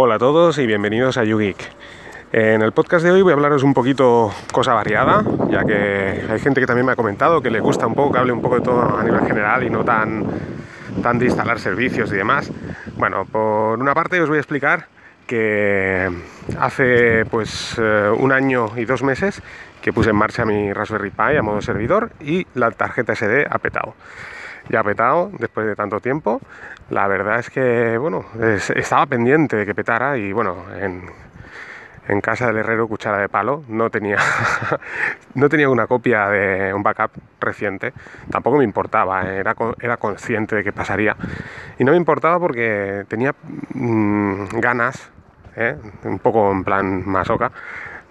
Hola a todos y bienvenidos a YouGeek. En el podcast de hoy voy a hablaros un poquito cosa variada, ya que hay gente que también me ha comentado que le gusta un poco que hable un poco de todo a nivel general y no tan, tan de instalar servicios y demás. Bueno, por una parte os voy a explicar que hace pues eh, un año y dos meses que puse en marcha mi Raspberry Pi a modo servidor y la tarjeta SD ha petado ya petado después de tanto tiempo. La verdad es que, bueno, estaba pendiente de que petara y, bueno, en, en casa del herrero cuchara de palo no tenía, no tenía una copia de un backup reciente. Tampoco me importaba, era, era consciente de que pasaría. Y no me importaba porque tenía mm, ganas, ¿eh? un poco en plan masoca,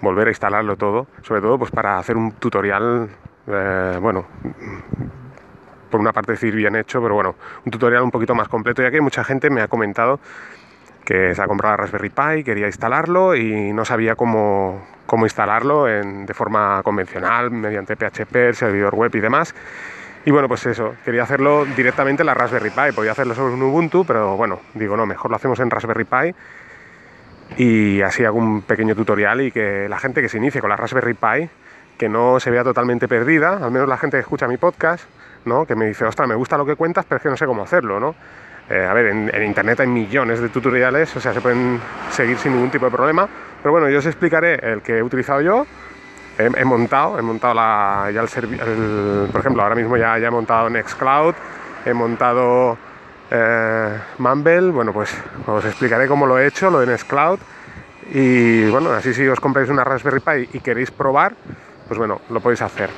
volver a instalarlo todo, sobre todo pues para hacer un tutorial, eh, bueno, por una parte decir bien hecho, pero bueno, un tutorial un poquito más completo, ya que mucha gente me ha comentado que se ha comprado la Raspberry Pi, quería instalarlo y no sabía cómo, cómo instalarlo de forma convencional, mediante PHP, servidor web y demás. Y bueno, pues eso, quería hacerlo directamente en la Raspberry Pi, podía hacerlo sobre un Ubuntu, pero bueno, digo, no, mejor lo hacemos en Raspberry Pi y así hago un pequeño tutorial y que la gente que se inicie con la Raspberry Pi, que no se vea totalmente perdida, al menos la gente que escucha mi podcast, que me dice, ostras, me gusta lo que cuentas, pero es que no sé cómo hacerlo, ¿no? Eh, a ver, en, internet hay millones de tutoriales, o sea, se pueden seguir sin ningún tipo de problema. Pero bueno, yo os explicaré el que he utilizado yo. He, montado, he montado la, ya el, por ejemplo, ahora mismo ya, ya he montado Nextcloud, he montado eh, Mumble. Bueno, pues os explicaré cómo lo he hecho, lo de Nextcloud. Y bueno, así si os compráis una Raspberry Pi y queréis probar, pues bueno, lo podéis hacer.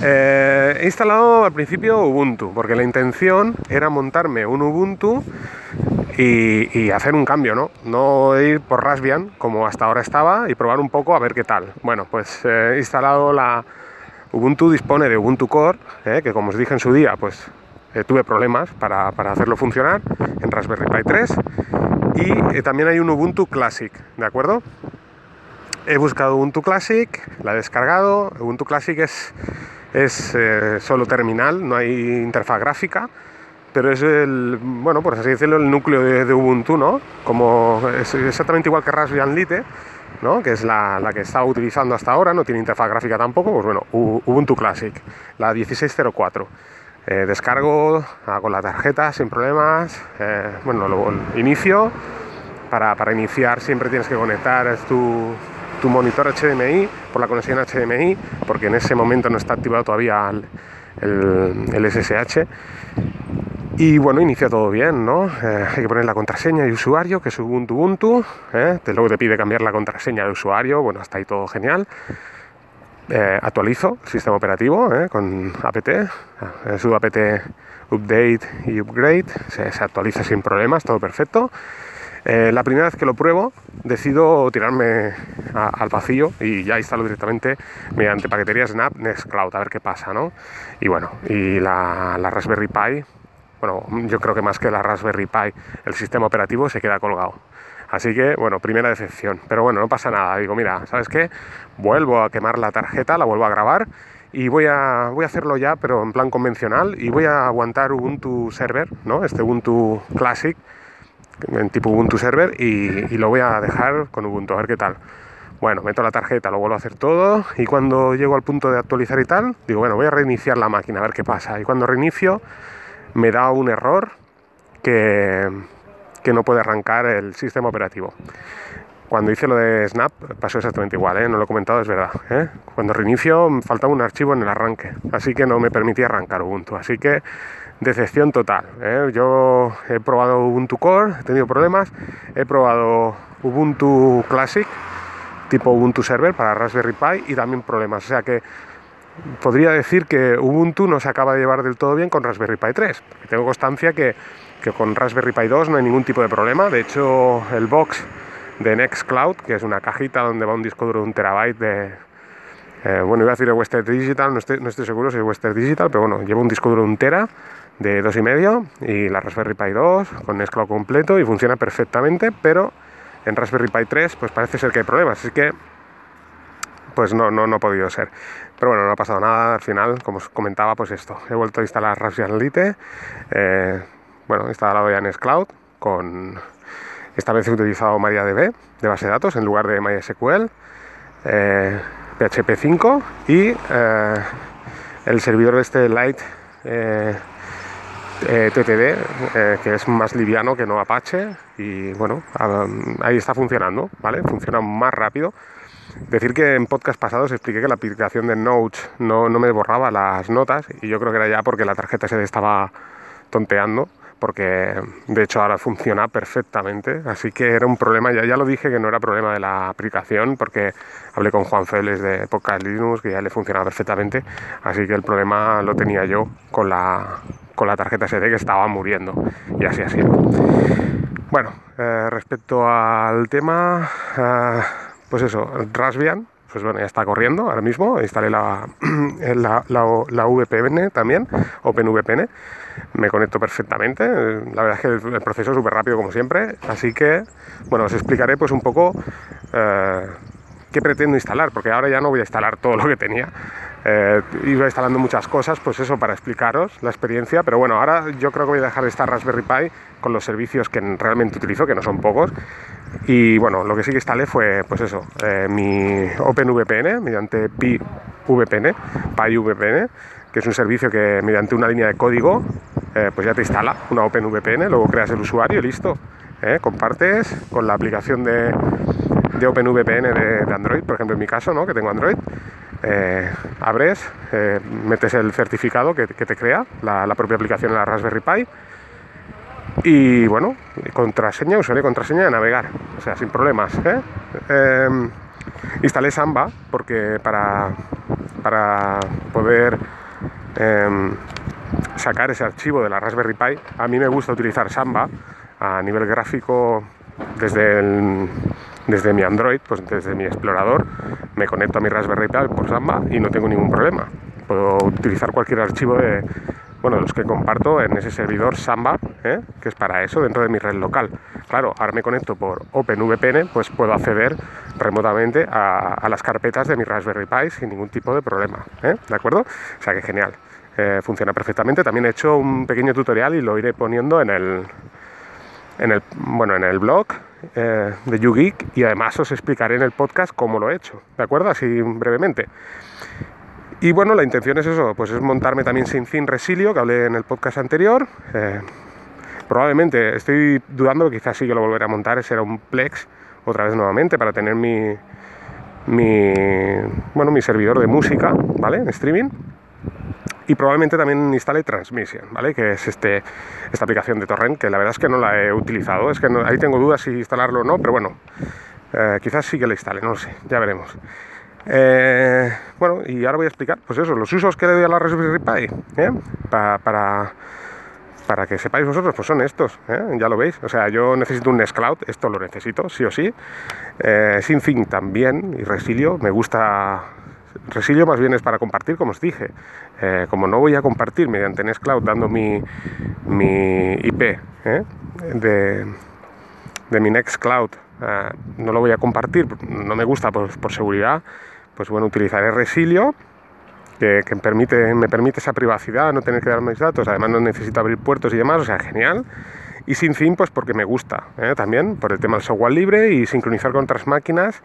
Eh, he instalado al principio Ubuntu, porque la intención era montarme un Ubuntu y, hacer un cambio, ¿no? No ir por Raspbian como hasta ahora estaba y probar un poco a ver qué tal. Bueno, pues eh, he instalado la Ubuntu, dispone de Ubuntu Core, eh, que como os dije en su día, pues tuve problemas para, para, hacerlo funcionar en Raspberry Pi 3 y también hay un Ubuntu Classic, ¿de acuerdo? He buscado Ubuntu Classic, la he descargado. Ubuntu Classic es es eh, solo terminal, no hay interfaz gráfica, pero es el, bueno, por así decirlo, el núcleo de, Ubuntu, ¿no? Como es exactamente igual que Raspbian Lite, ¿no? Que es la, que estaba utilizando hasta ahora, no tiene interfaz gráfica tampoco, pues bueno, Ubuntu Classic, la 1604. Eh, descargo, hago la tarjeta sin problemas, eh, bueno, luego inicio. Para, para iniciar siempre tienes que conectar tu, tu monitor HDMI por la conexión HDMI, porque en ese momento no está activado todavía el, SSH. Y bueno, inicia todo bien, ¿no? Eh, hay que poner la contraseña y usuario, que es Ubuntu Ubuntu. ¿eh? luego te pide cambiar la contraseña de usuario. Bueno, hasta ahí todo genial. Eh, actualizo el sistema operativo con apt, su apt update y upgrade. Se, se actualiza sin problemas, todo perfecto. Eh, la primera vez que lo pruebo, decido tirarme al vacío y ya instalo directamente mediante paquetería Snap Nextcloud, a ver qué pasa, ¿no? Y bueno, y la, Raspberry Pi, bueno, yo creo que más que la Raspberry Pi, el sistema operativo se queda colgado. Así que, bueno, primera decepción. Pero bueno, no pasa nada. Digo, mira, ¿sabes qué? Vuelvo a quemar la tarjeta, la vuelvo a grabar y voy a, voy a hacerlo ya, pero en plan convencional, y voy a aguantar Ubuntu Server, ¿no? Este Ubuntu Classic en tipo Ubuntu Server y, lo voy a dejar con Ubuntu, a ver qué tal. Bueno, meto la tarjeta, lo vuelvo a hacer todo y cuando llego al punto de actualizar y tal, digo, bueno, voy a reiniciar la máquina a ver qué pasa. Y cuando reinicio me da un error que, que no puede arrancar el sistema operativo. Cuando hice lo de Snap pasó exactamente igual, ¿eh? no lo he comentado, es verdad. ¿eh? Cuando reinicio faltaba un archivo en el arranque, así que no me permitía arrancar Ubuntu. Así que decepción total. ¿eh? Yo he probado Ubuntu Core, he tenido problemas, he probado Ubuntu Classic, tipo Ubuntu Server para Raspberry Pi y también problemas. O sea que podría decir que Ubuntu no se acaba de llevar del todo bien con Raspberry Pi 3. tengo constancia que, que con Raspberry Pi 2 no hay ningún tipo de problema. De hecho, el box de Nextcloud, que es una cajita donde va un disco duro de un terabyte de... Eh, bueno, iba a decir de Western Digital, no estoy, no estoy seguro si es Western Digital, pero bueno, lleva un disco duro de un tera de 2,5 y la Raspberry Pi 2 con Nextcloud completo y funciona perfectamente, pero en Raspberry Pi 3 pues parece ser que hay problemas, así que pues no, no, no ha podido ser. Pero bueno, no ha pasado nada al final, como os comentaba, pues esto. He vuelto a instalar Raspbian Lite, eh, bueno, he instalado ya Nextcloud con Esta vez he utilizado MariaDB de base de datos en lugar de MySQL, PHP 5 y el servidor de este Light TTD, que es más liviano que no Apache y bueno, ahí está funcionando, ¿vale? Funciona más rápido Decir que en podcast pasados expliqué que la aplicación de Notes no, me borraba las notas y yo creo que era ya porque la tarjeta se estaba tonteando porque de hecho ahora funciona perfectamente, así que era un problema, ya, ya lo dije que no era problema de la aplicación porque hablé con Juan Félix de Podcast Linux que ya le funcionaba perfectamente, así que el problema lo tenía yo con la, con la tarjeta SD que estaba muriendo. Y así ha sido. Bueno, eh, respecto al tema... Eh, pues eso, Raspbian, pues bueno, ya está corriendo ahora mismo, instalé la, VPN también, OpenVPN, me conecto perfectamente, la verdad es que el, proceso es súper rápido como siempre, así que, bueno, os explicaré pues un poco eh, qué pretendo instalar, porque ahora ya no voy a instalar todo lo que tenía, eh, iba instalando muchas cosas, pues eso, para explicaros la experiencia, pero bueno, ahora yo creo que voy a dejar de estar Raspberry Pi con los servicios que realmente utilizo, que no son pocos, y bueno, lo que sí que instalé fue, pues eso, eh, mi OpenVPN mediante PiVPN, PyVPN, que es un servicio que mediante una línea de código, eh, pues ya te instala una OpenVPN, luego creas el usuario y listo. Eh, compartes con la aplicación de, de OpenVPN de, Android, por ejemplo en mi caso, ¿no? que tengo Android, abres, metes el certificado que, te crea la, la propia aplicación en la Raspberry Pi y bueno, contraseña, usuario contraseña de navegar, o sea, sin problemas. ¿eh? Em, instalé Samba porque para, para poder em, sacar ese archivo de la Raspberry Pi, a mí me gusta utilizar Samba a nivel gráfico desde, desde mi Android, pues desde mi explorador, me conecto a mi Raspberry Pi por Samba y no tengo ningún problema. Puedo utilizar cualquier archivo de, bueno, los que comparto en ese servidor Samba, ¿eh? que es para eso dentro de mi red local. Claro, ahora me conecto por OpenVPN, pues puedo acceder remotamente a, las carpetas de mi Raspberry Pi sin ningún tipo de problema, ¿eh? ¿de acuerdo? O sea que genial, eh, funciona perfectamente. También he hecho un pequeño tutorial y lo iré poniendo en el, en el, bueno, en el blog de YouGeek y además os explicaré en el podcast cómo lo he hecho, ¿de acuerdo? Así brevemente. Y bueno, la intención es eso, pues es montarme también sin fin Resilio, que hablé en el podcast anterior. Eh, probablemente, estoy dudando, quizás sí que lo volveré a montar, será un Plex otra vez nuevamente para tener mi, mi, bueno, mi servidor de música, ¿vale? En streaming. Y probablemente también instale Transmission, ¿vale? Que es este, esta aplicación de torrent, que la verdad es que no la he utilizado, es que ahí tengo dudas si instalarlo o no, pero bueno, eh, quizás sí que la instale, no lo sé, ya veremos. Eh, bueno, y ahora voy a explicar, pues eso, los usos que le doy a la Raspberry Pi, ¿eh? para, para que sepáis vosotros, pues son estos, ¿eh? ya lo veis. O sea, yo necesito un Nextcloud, esto lo necesito, sí o sí. Eh, fin también, y Resilio, me gusta... Resilio más bien es para compartir, como os dije. Como no voy a compartir mediante Nextcloud dando mi, mi IP de, de mi Nextcloud, no lo voy a compartir, no me gusta por, por seguridad, pues bueno, utilizaré Resilio, que, permite, me permite esa privacidad, no tener que dar mis datos, además no necesito abrir puertos y demás, o sea, genial. Y sin fin, pues porque me gusta, ¿eh? también por el tema del software libre y sincronizar con otras máquinas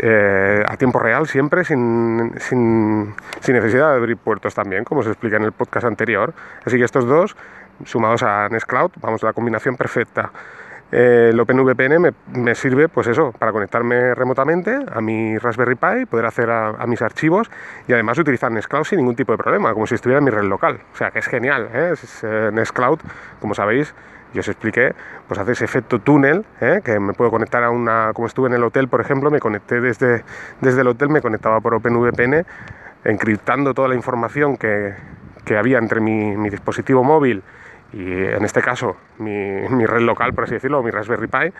eh, a tiempo real siempre, sin, sin, sin, necesidad de abrir puertos también, como se explica en el podcast anterior. Así que estos dos, sumados a Nextcloud, vamos, la combinación perfecta. Eh, el OpenVPN me, sirve, pues eso, para conectarme remotamente a mi Raspberry Pi, poder hacer a, mis archivos y además utilizar Nextcloud sin ningún tipo de problema, como si estuviera en mi red local. O sea que es genial, ¿eh? eh Nextcloud, como sabéis, yo os expliqué, pues hace ese efecto túnel, ¿eh? que me puedo conectar a una, como estuve en el hotel, por ejemplo, me conecté desde, desde el hotel, me conectaba por OpenVPN, encriptando toda la información que, que había entre mi, mi dispositivo móvil y en este caso mi, red local, por así decirlo, mi Raspberry Pi.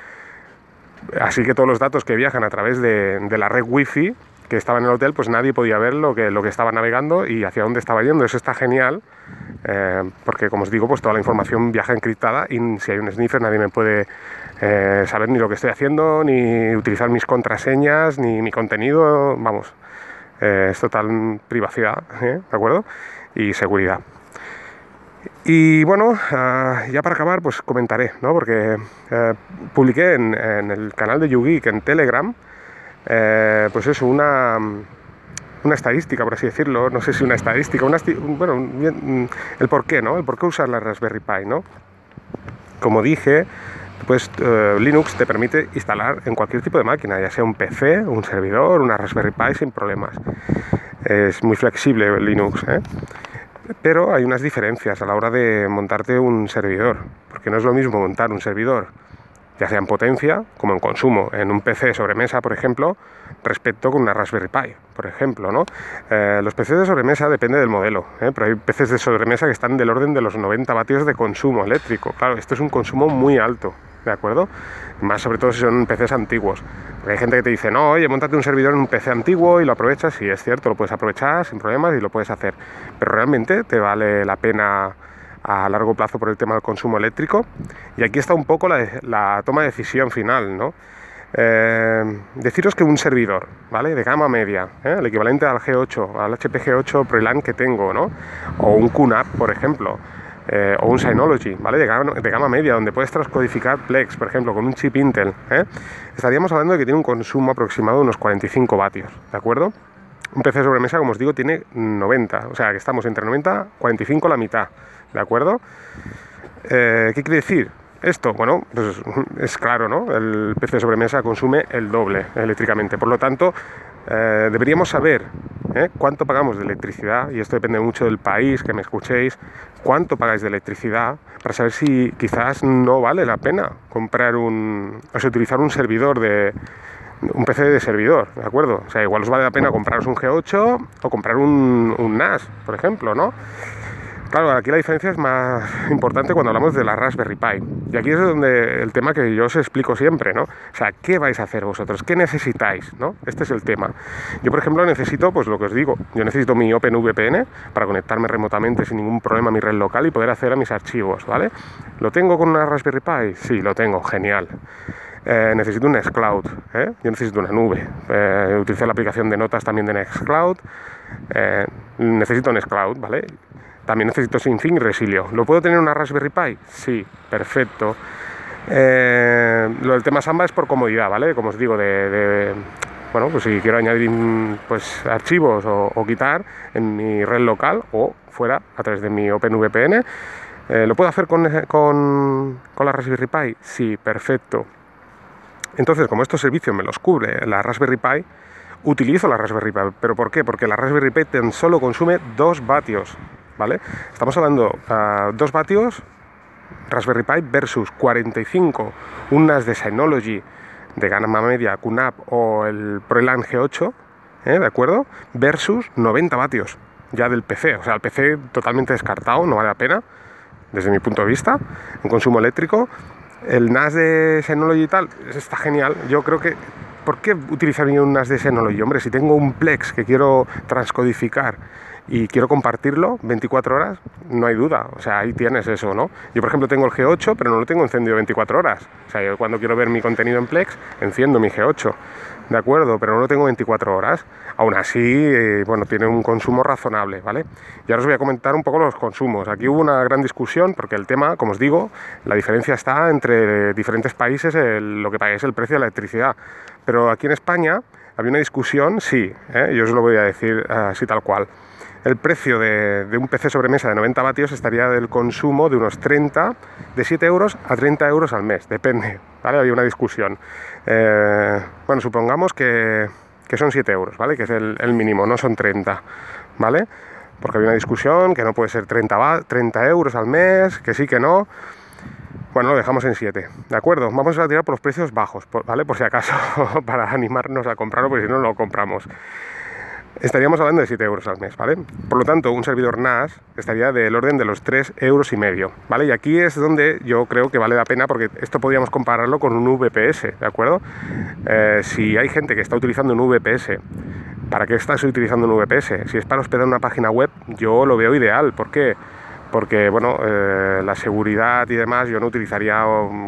Así que todos los datos que viajan a través de, la red Wi-Fi que estaba en el hotel, pues nadie podía ver lo que, lo que estaba navegando y hacia dónde estaba yendo. Eso está genial, eh, porque como os digo, pues toda la información viaja encriptada y si hay un sniffer nadie me puede eh, saber ni lo que estoy haciendo, ni utilizar mis contraseñas, ni mi contenido, vamos, eh, es total privacidad, ¿de acuerdo? Y seguridad. Y bueno, ah, ya para acabar, pues comentaré, ¿no? Porque eh, publiqué en, el canal de YouGeek en Telegram, eh, pues eso, una, una estadística, por así decirlo, no sé si una estadística, una bueno, el por qué, ¿no? El por qué usar la Raspberry Pi, ¿no? Como dije, pues eh, Linux te permite instalar en cualquier tipo de máquina, ya sea un PC, un servidor, una Raspberry Pi sin problemas. Es muy flexible Linux. Pero hay unas diferencias a la hora de montarte un servidor, porque no es lo mismo montar un servidor, ya sea en potencia como en consumo, en un PC sobremesa, por ejemplo, respecto con una Raspberry Pi, por ejemplo. ¿no? Eh, los PCs de sobremesa depende del modelo, ¿eh? pero hay PCs de sobremesa que están del orden de los 90 vatios de consumo eléctrico. Claro, esto es un consumo muy alto, ¿de acuerdo? Más sobre todo si son PCs antiguos. Porque hay gente que te dice, no, oye, montate un servidor en un PC antiguo y lo aprovechas, y es cierto, lo puedes aprovechar sin problemas y lo puedes hacer. Pero realmente te vale la pena a largo plazo por el tema del consumo eléctrico. Y aquí está un poco la, toma de decisión final, ¿no? Eh, deciros que un servidor, ¿vale? De gama media, ¿eh? el equivalente al G8, al HP G8 ProLAN que tengo, ¿no? O un QNAP, por ejemplo, eh, o un Synology, ¿vale? De gama, media, donde puedes transcodificar Plex, por ejemplo, con un chip Intel, estaríamos hablando de que tiene un consumo aproximado de unos 45 vatios, ¿de acuerdo? Un PC sobremesa, como os digo, tiene 90, o sea que estamos entre 90 y 45 la mitad, ¿de acuerdo? ¿Qué quiere decir? Esto, bueno, pues es claro, ¿no? El PC sobremesa consume el doble eléctricamente. Por lo tanto, eh, deberíamos saber ¿eh? cuánto pagamos de electricidad, y esto depende mucho del país que me escuchéis, cuánto pagáis de electricidad, para saber si quizás no vale la pena comprar un, o sea, utilizar un servidor de, un PC de servidor, ¿de acuerdo? O sea, igual os vale la pena compraros un G8 o comprar un, un NAS, por ejemplo, ¿no? Claro, aquí la diferencia es más importante cuando hablamos de la Raspberry Pi. Y aquí es donde el tema que yo os explico siempre, ¿no? O sea, ¿qué vais a hacer vosotros? ¿Qué necesitáis? ¿no? Este es el tema. Yo, por ejemplo, necesito, pues lo que os digo, yo necesito mi OpenVPN para conectarme remotamente sin ningún problema a mi red local y poder acceder a mis archivos, ¿vale? ¿Lo tengo con una Raspberry Pi? Sí, lo tengo, genial. Eh, necesito un Nextcloud, ¿eh? yo necesito una nube. Eh, utilizo la aplicación de notas también de Nextcloud. Eh, necesito Nextcloud, ¿vale? También necesito y Resilio. ¿Lo puedo tener en una Raspberry Pi? Sí, perfecto. Eh, lo del tema Samba es por comodidad, ¿vale? Como os digo, de, bueno, pues si quiero añadir pues, archivos o, quitar en mi red local o fuera a través de mi OpenVPN. Eh, ¿Lo puedo hacer con, con, con la Raspberry Pi? Sí, perfecto. Entonces, como estos servicios me los cubre la Raspberry Pi, utilizo la Raspberry Pi. ¿Pero por qué? Porque la Raspberry Pi tan solo consume 2 vatios. ¿Vale? Estamos hablando a 2 vatios Raspberry Pi versus 45 unas de Synology de gama media QNAP o el ProLAN G8, ¿eh? ¿de acuerdo? Versus 90 vatios ya del PC, o sea, el PC totalmente descartado, no vale la pena, desde mi punto de vista, en consumo eléctrico. El NAS de Synology y tal, está genial. Yo creo que, ¿por qué utilizaría un NAS de Synology? Hombre, si tengo un Plex que quiero transcodificar y quiero compartirlo 24 horas, no hay duda. O sea, ahí tienes eso, ¿no? Yo, por ejemplo, tengo el G8, pero no lo tengo encendido 24 horas. O sea, yo cuando quiero ver mi contenido en Plex, enciendo mi G8. De acuerdo, pero no lo tengo 24 horas. Aún así, eh, bueno, tiene un consumo razonable, ¿vale? Y ahora os voy a comentar un poco los consumos. Aquí hubo una gran discusión porque el tema, como os digo, la diferencia está entre diferentes países lo que pagáis el precio de la electricidad. Pero aquí en España había una discusión, sí, ¿eh? yo os lo voy a decir así tal cual el precio de, un PC sobremesa de 90 vatios estaría del consumo de unos 30, de 7 euros a 30 euros al mes, depende, ¿vale? Había una discusión. Eh, bueno, supongamos que, son 7 euros, ¿vale? Que es el, mínimo, no son 30, ¿vale? Porque había una discusión que no puede ser 30, 30 euros al mes, que sí, que no. Bueno, lo dejamos en 7, ¿de acuerdo? Vamos a tirar por los precios bajos, ¿vale? Por si acaso, para animarnos a comprarlo, porque si no, no lo compramos estaríamos hablando de 7 euros al mes, ¿vale? Por lo tanto, un servidor NAS estaría del orden de los 3 euros y medio, ¿vale? Y aquí es donde yo creo que vale la pena porque esto podríamos compararlo con un VPS, ¿de acuerdo? Eh, si hay gente que está utilizando un VPS, ¿para qué estás utilizando un VPS? Si es para hospedar una página web, yo lo veo ideal. ¿Por qué? Bueno, eh, la seguridad y demás, yo no utilizaría,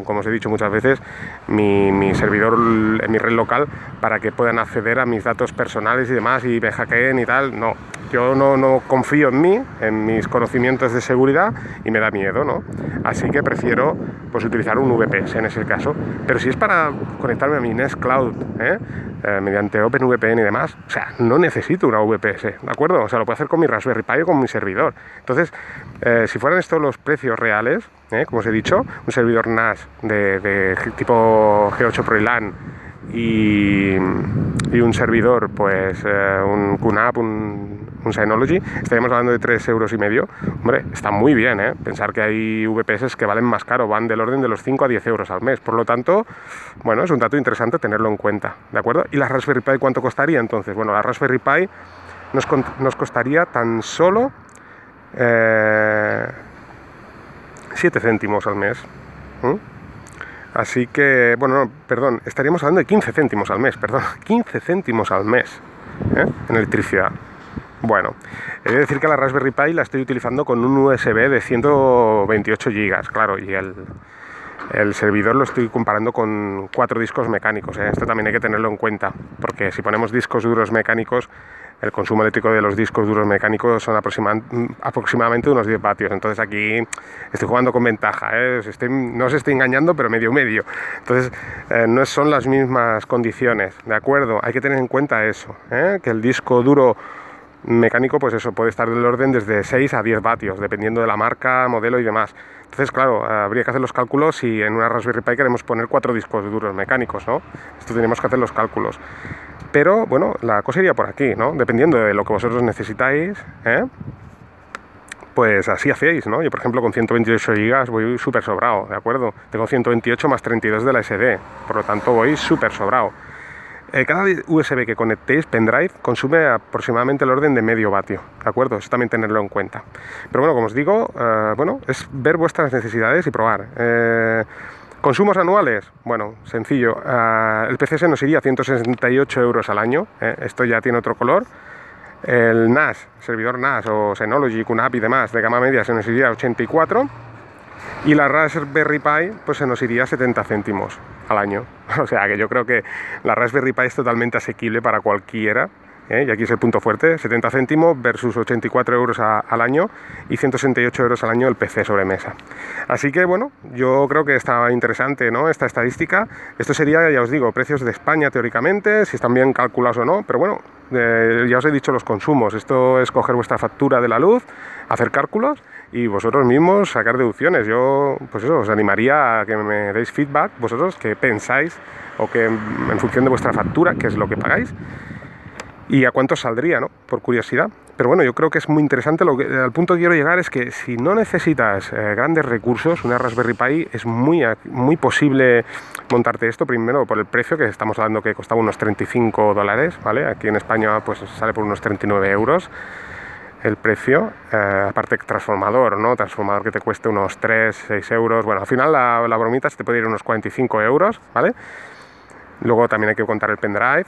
como os he dicho muchas veces, mi, mi, servidor en mi red local para que puedan acceder a mis datos personales y demás y me hackeen y tal. No, yo no, no confío en mí, en mis conocimientos de seguridad y me da miedo, ¿no? Así que prefiero pues, utilizar un VPS en ese caso. Pero si es para conectarme a mi Nest Cloud, ¿eh? Eh, mediante OpenVPN y demás, o sea, no necesito una VPS, ¿de acuerdo? O sea, lo puedo hacer con mi Raspberry Pi o con mi servidor. Entonces, eh, si fueran estos los precios reales, como os he dicho, un servidor NAS de, tipo G8 Pro y, y un servidor, pues un QNAP, un Synology, estaríamos hablando de 3 euros y medio. Hombre, está muy bien, ¿eh? Pensar que hay VPS que valen más caro, van del orden de los 5 a 10 euros al mes. Por lo tanto, bueno, es un dato interesante tenerlo en cuenta, ¿de acuerdo? ¿Y la Raspberry Pi cuánto costaría entonces? Bueno, la Raspberry Pi nos costaría tan solo 7 eh, céntimos al mes. Así que, bueno, perdón, estaríamos hablando de 15 céntimos al mes, perdón, 15 céntimos al mes ¿eh? en electricidad. Bueno, he de decir que la Raspberry Pi la estoy utilizando con un USB de 128 GB, claro, y el, servidor lo estoy comparando con cuatro discos mecánicos. ¿eh? Esto también hay que tenerlo en cuenta, porque si ponemos discos duros mecánicos, el consumo eléctrico de los discos duros mecánicos son aproximadamente unos 10 vatios. Entonces aquí estoy jugando con ventaja. ¿eh? no os estoy engañando, pero medio medio. Entonces eh, no son las mismas condiciones, ¿de acuerdo? Hay que tener en cuenta eso, que el disco duro mecánico, pues eso puede estar del orden desde 6 a 10 vatios, dependiendo de la marca, modelo y demás. Entonces, claro, habría que hacer los cálculos si en una Raspberry Pi queremos poner cuatro discos duros mecánicos, ¿no? Esto tenemos que hacer los cálculos. Pero, bueno, la cosa iría por aquí, ¿no? Dependiendo de lo que vosotros necesitáis, ¿eh? pues así hacéis, ¿no? Yo, por ejemplo, con 128 GB voy súper sobrado, ¿de acuerdo? Tengo 128 más 32 de la SD, por lo tanto voy súper sobrado. Eh, cada USB que conectéis, pendrive, consume aproximadamente el orden de medio vatio, ¿de acuerdo? Eso también tenerlo en cuenta. Pero bueno, como os digo, eh, bueno, es ver vuestras necesidades y probar. Eh, ¿Consumos anuales? Bueno, sencillo. el PC se nos iría a 168 euros al año. esto ya tiene otro color. El NAS, servidor NAS o Synology, QNAP y demás de gama media se nos iría a 84 y la Raspberry Pi pues se nos iría 70 céntimos al año. O sea que yo creo que la Raspberry Pi es totalmente asequible para cualquiera. ¿Eh? Y aquí es el punto fuerte, 70 céntimos versus 84 euros al año y 168 euros al año el PC sobre mesa. Así que bueno, yo creo que está interesante ¿no? esta estadística. Esto sería, ya os digo, precios de España teóricamente, si están bien calculados o no, pero bueno, eh, ya os he dicho los consumos. Esto es coger vuestra factura de la luz, hacer cálculos y vosotros mismos sacar deducciones. Yo, pues eso, os animaría a que me deis feedback, vosotros, que pensáis o que en función de vuestra factura, qué es lo que pagáis y a cuánto saldría, ¿no? Por curiosidad. Pero bueno, yo creo que es muy interesante. Lo que, al punto quiero llegar es que si no necesitas eh, grandes recursos, una Raspberry Pi es muy, muy posible montarte esto, primero por el precio, que estamos hablando que costaba unos 35 dólares, ¿vale? Aquí en España pues sale por unos 39 euros el precio, eh, aparte transformador, ¿no? Transformador que te cueste unos 3, 6 euros. Bueno, al final la, la bromita se te puede ir unos 45 euros, ¿vale? Luego también hay que contar el pendrive.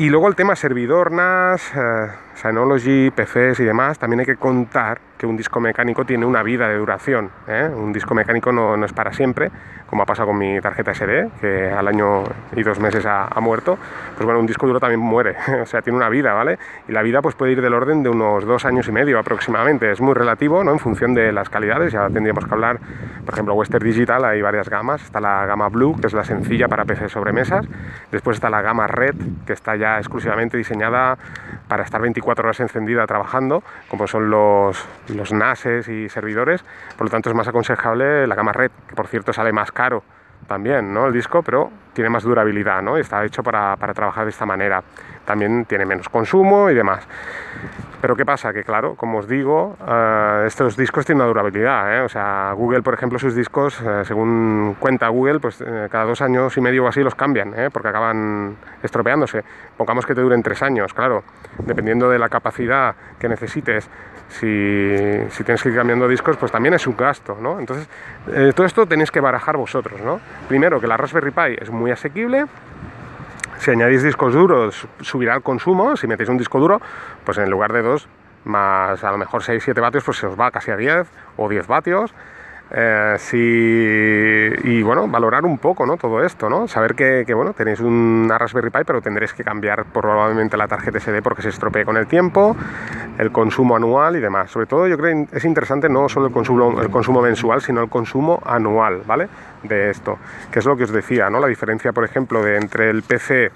Y luego el tema servidor NAS, eh, Synology, PCs y demás, también hay que contar que un disco mecánico tiene una vida de duración. ¿eh? Un disco mecánico no, no, es para siempre, como ha pasado con mi tarjeta SD, que al año y dos meses ha, muerto. Pues bueno, un disco duro también muere, o sea, tiene una vida, ¿vale? Y la vida pues puede ir del orden de unos dos años y medio aproximadamente. Es muy relativo, ¿no? En función de las calidades, ya tendríamos que hablar, por ejemplo, Western Digital, hay varias gamas. Está la gama Blue, que es la sencilla para PC sobremesas. Después está la gama Red, que está ya exclusivamente diseñada para estar 24 horas encendida trabajando, como son los, los NASes y servidores. Por lo tanto, es más aconsejable la gama Red, que por cierto sale más caro también, ¿no? El disco, pero tiene más durabilidad, ¿no? Está hecho para, para trabajar de esta manera. También tiene menos consumo y demás. Pero ¿qué pasa? Que claro, como os digo, eh, estos discos tienen una durabilidad. ¿eh? O sea, Google, por ejemplo, sus discos, eh, según cuenta Google, pues cada dos años y medio o así los cambian, porque acaban estropeándose. Pongamos que te duren tres años, claro. Dependiendo de la capacidad que necesites, si, si tienes que ir cambiando discos, pues también es un gasto, ¿no? Entonces, todo esto tenéis que barajar vosotros, ¿no? Primero, que la Raspberry Pi es muy asequible, si añadís discos duros, subirá el consumo. Si metéis un disco duro, pues en lugar de dos, más a lo mejor 6-7 vatios, pues se os va casi a 10 o 10 vatios. Eh, y bueno, valorar un poco ¿no? todo esto, ¿no? Saber que, bueno, tenéis una Raspberry Pi, pero tendréis que cambiar probablemente la tarjeta SD porque se estropee con el tiempo, el consumo anual y demás. Sobre todo yo creo que es interesante no solo el consumo, el consumo mensual, sino el consumo anual, ¿vale? De esto, que es lo que os decía, ¿no? La diferencia, por ejemplo, de entre el PC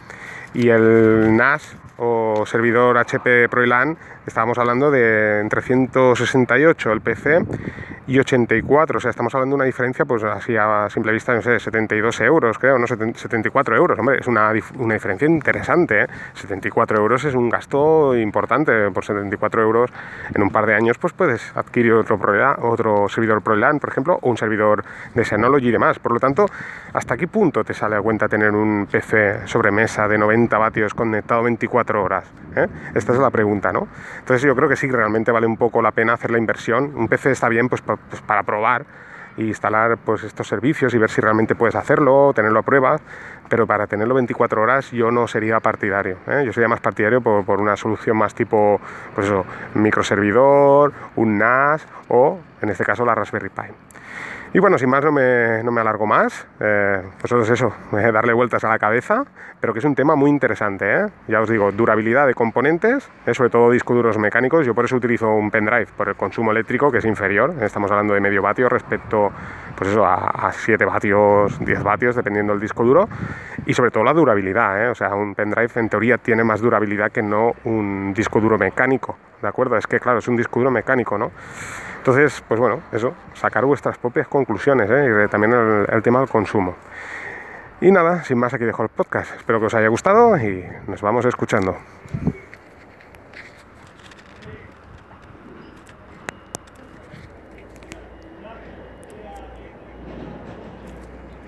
y el NAS o servidor HP ProLAN estábamos hablando de entre 168 el PC y 84, o sea, estamos hablando de una diferencia, pues así a simple vista, no sé, 72 euros, creo, no 74 euros, hombre, es una, una diferencia interesante, ¿eh? 74 euros es un gasto importante, por 74 euros en un par de años, pues puedes adquirir otro, otro servidor ProLAN, por ejemplo, o un servidor de Synology y demás, por lo tanto, ¿hasta qué punto te sale a cuenta tener un PC sobre mesa de 90 vatios conectado 24 horas? ¿eh? Esta es la pregunta, ¿no? Entonces yo creo que sí, realmente vale un poco la pena hacer la inversión. Un PC está bien pues, pues, para probar e instalar pues, estos servicios y ver si realmente puedes hacerlo, tenerlo a prueba, pero para tenerlo 24 horas yo no sería partidario. ¿eh? Yo sería más partidario por, por, una solución más tipo, pues eso, microservidor, un NAS o, en este caso, la Raspberry Pi. Y bueno, sin más no me, no me alargo más, eh, pues solo es eso, darle vueltas a la cabeza, pero que es un tema muy interesante, ¿eh? ya os digo, durabilidad de componentes, ¿eh? sobre todo discos duros mecánicos, yo por eso utilizo un pendrive por el consumo eléctrico que es inferior, estamos hablando de medio vatio respecto pues eso, a, 7 vatios, 10 vatios, dependiendo del disco duro, y sobre todo la durabilidad, o sea, un pendrive en teoría tiene más durabilidad que no un disco duro mecánico, ¿de acuerdo? Es que claro, es un disco duro mecánico, ¿no? Entonces, pues bueno, eso, sacar vuestras propias conclusiones ¿eh? y también el, tema del consumo. Y nada, sin más aquí dejo el podcast. Espero que os haya gustado y nos vamos escuchando.